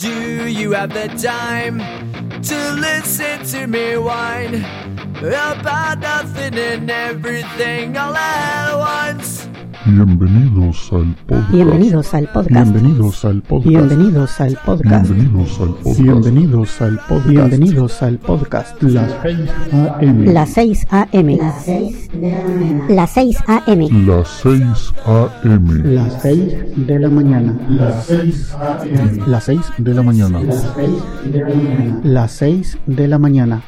Do you have the time to listen to me whine about nothing and everything all at once? Bienvenidos al podcast. Bienvenidos al podcast. Bienvenidos al podcast. Bienvenidos al podcast. Bienvenidos al podcast. Bienvenidos al podcast. Bienvenidos al podcast. Las 6 a.m. Las 6 AM. Las 6 AM. Las 6 AM. Las 6 a.m. Las 6 de la mañana. Las 6 a.m. Las 6 de la mañana. Las 6 de la mañana. Las 6 de la mañana.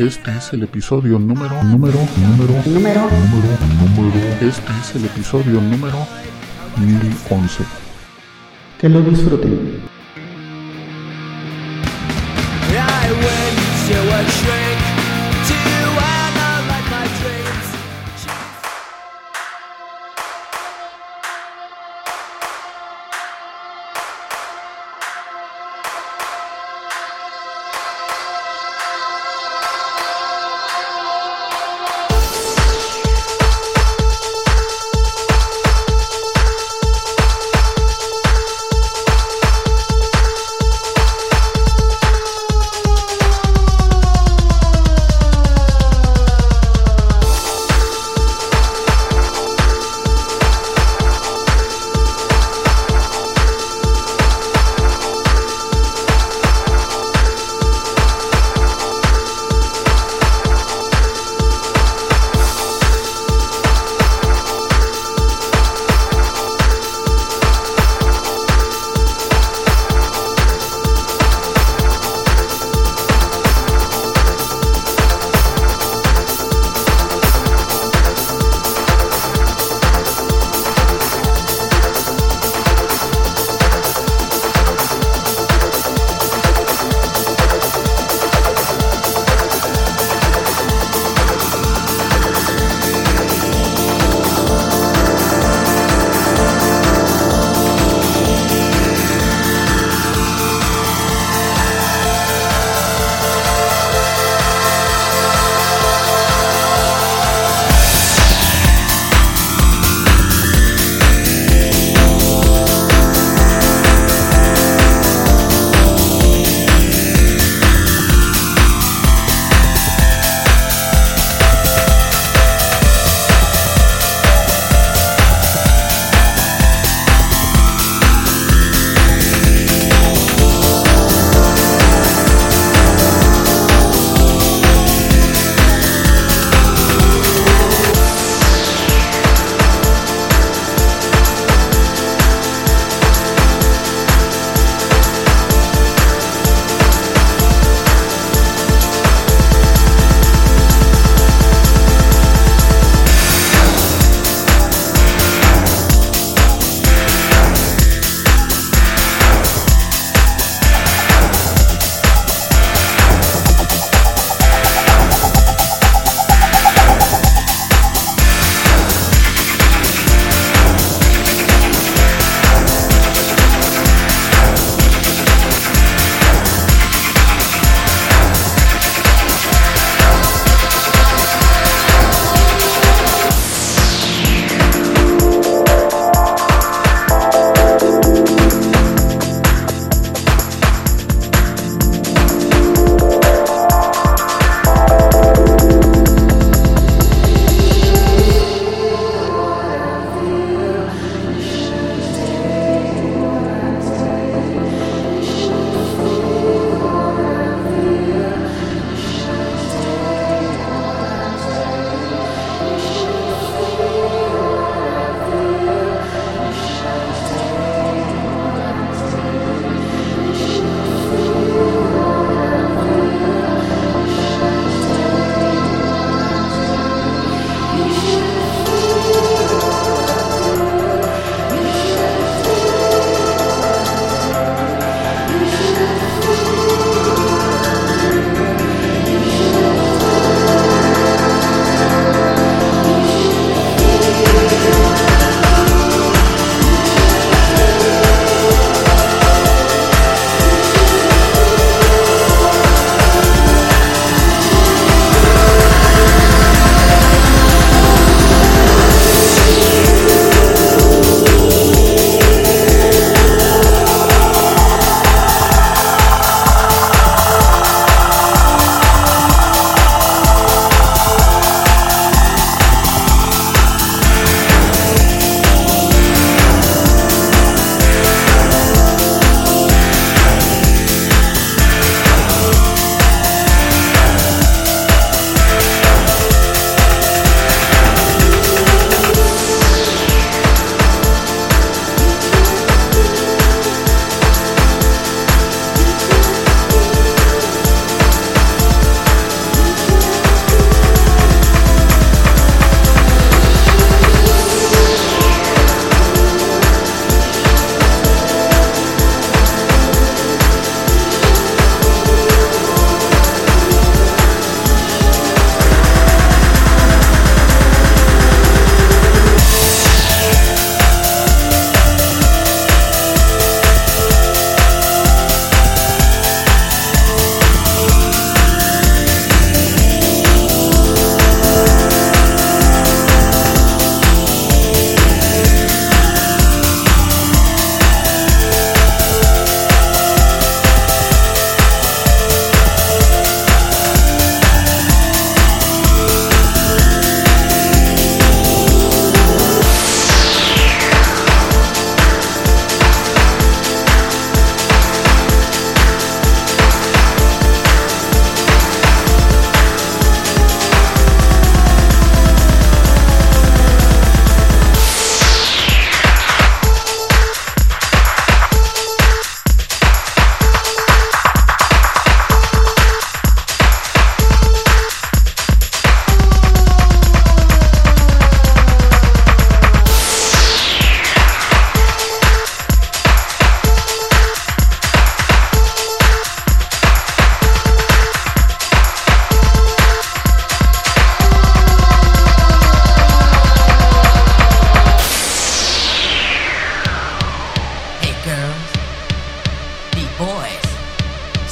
Este es el episodio número, número, número, Número número, número. Este es el episodio número 1011. que lo disfruten.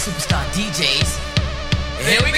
superstar DJs. Here we go.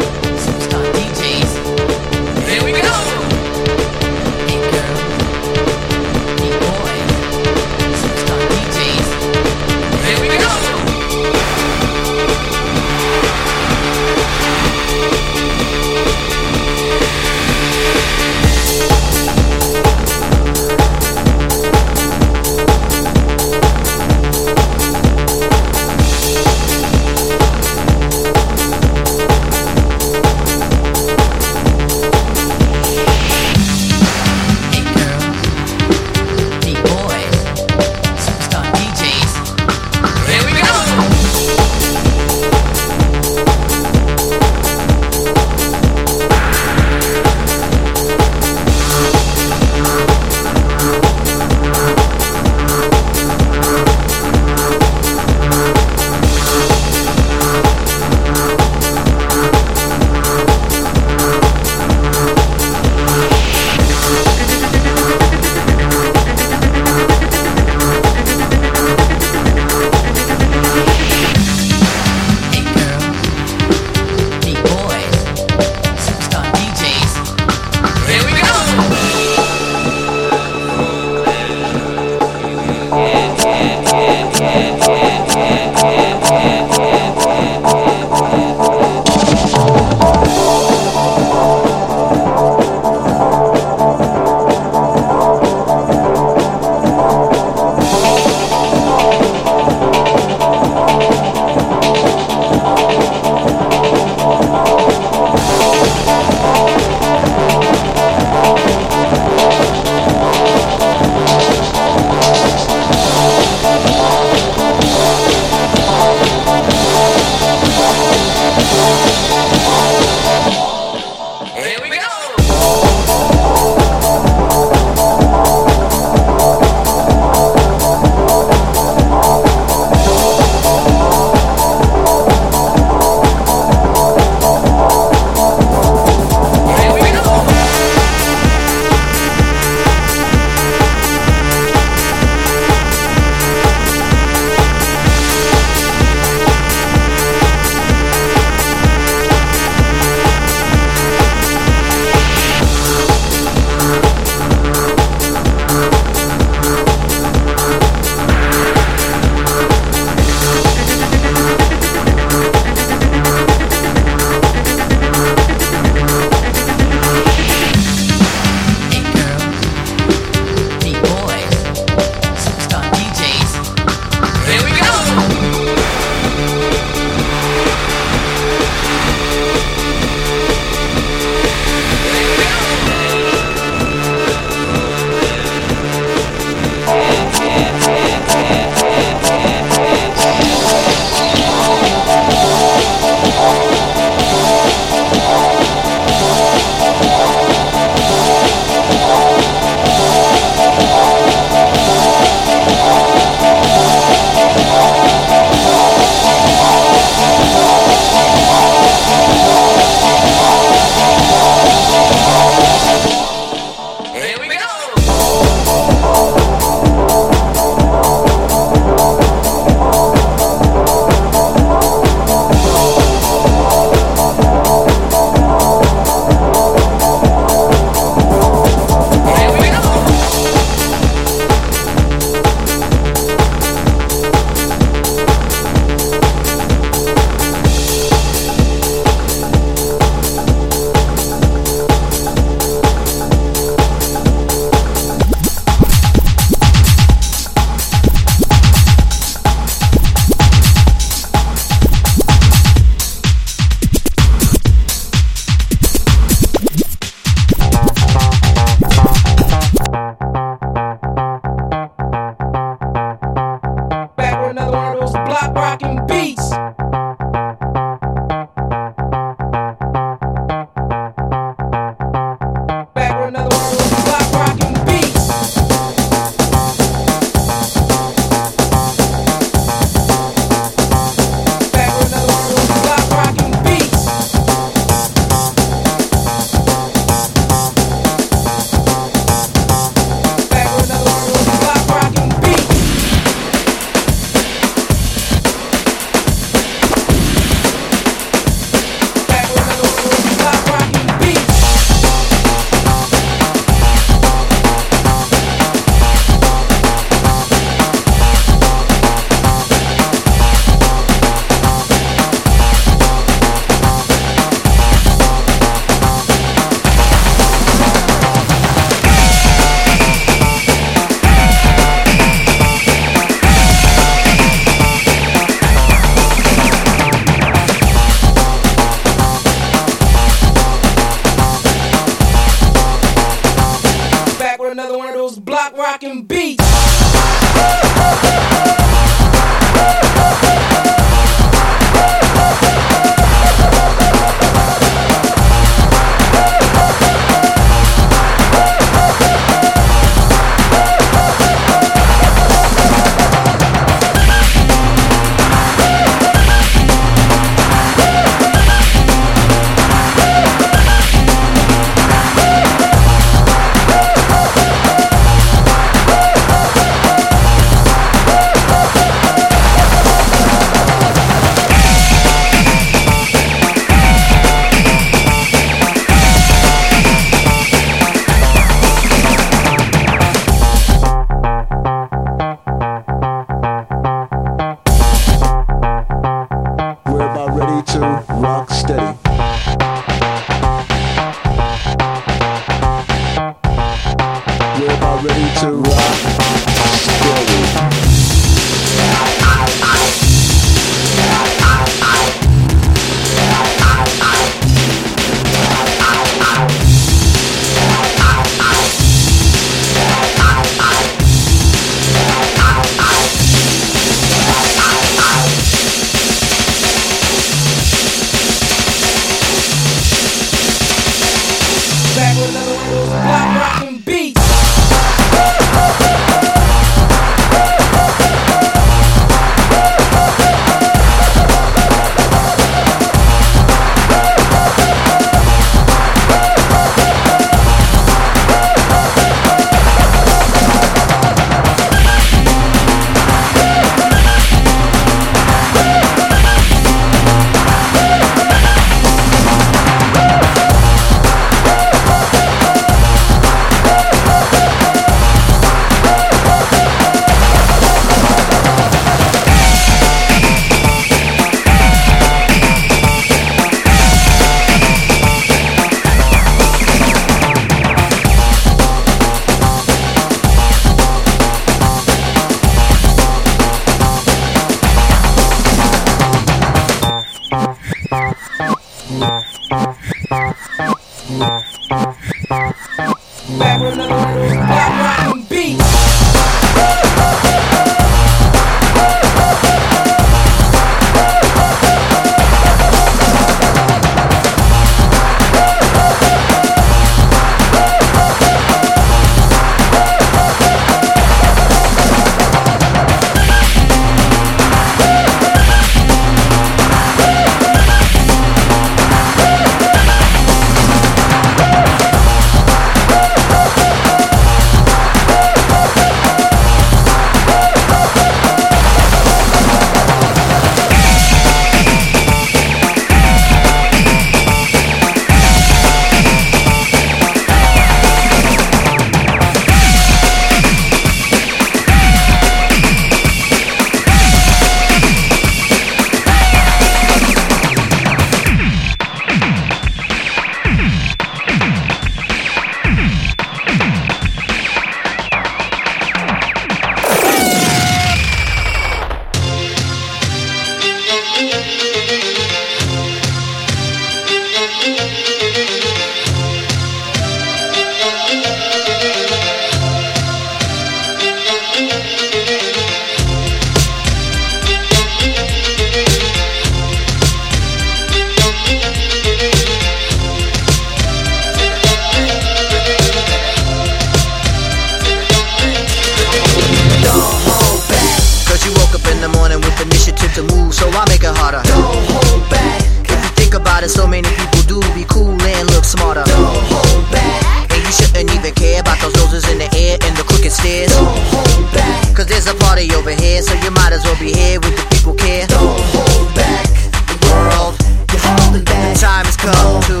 go.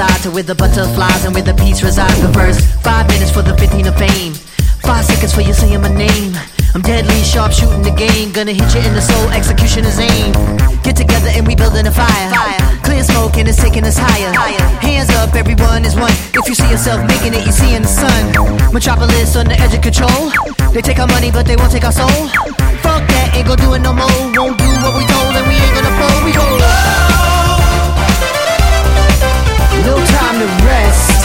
Side, to where the butterflies and where the peace resides. First, five minutes for the 15 of fame. Five seconds for you saying my name. I'm deadly sharp shooting the game. Gonna hit you in the soul, execution is aim. Get together and we building a fire. Clear smoke and it's taking us higher. Hands up, everyone is one. If you see yourself making it, you see in the sun. Metropolis on the edge of control. They take our money, but they won't take our soul. Fuck that, ain't gonna do it no more. Won't do what we told, and we ain't gonna fold. We go. No time to rest.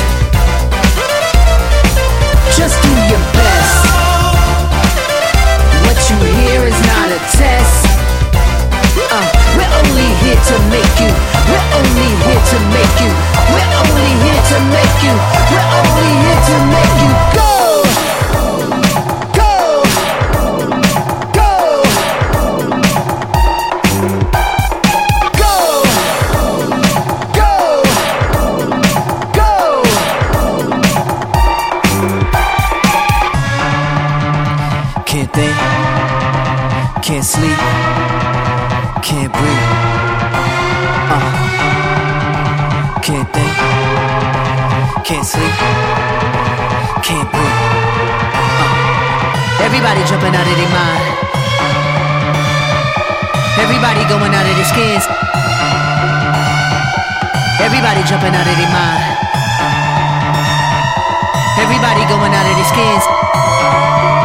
Just do your best. What you hear is not a test. Uh, we're only here to make you. We're only here to make you. We're only here to make you. We're only here to make you go. Go. Everybody jumping out of their mind. Everybody going out of their skins. Everybody jumping out of their mind. Everybody going out of their skins.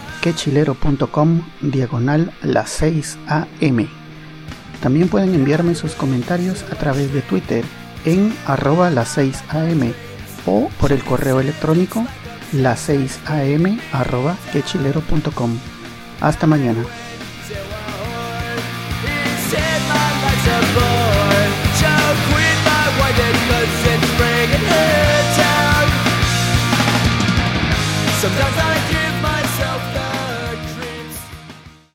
quechilero.com diagonal las 6 am. También pueden enviarme sus comentarios a través de Twitter en arroba las 6 am o por el correo electrónico las 6 am arroba quechilero.com. Hasta mañana.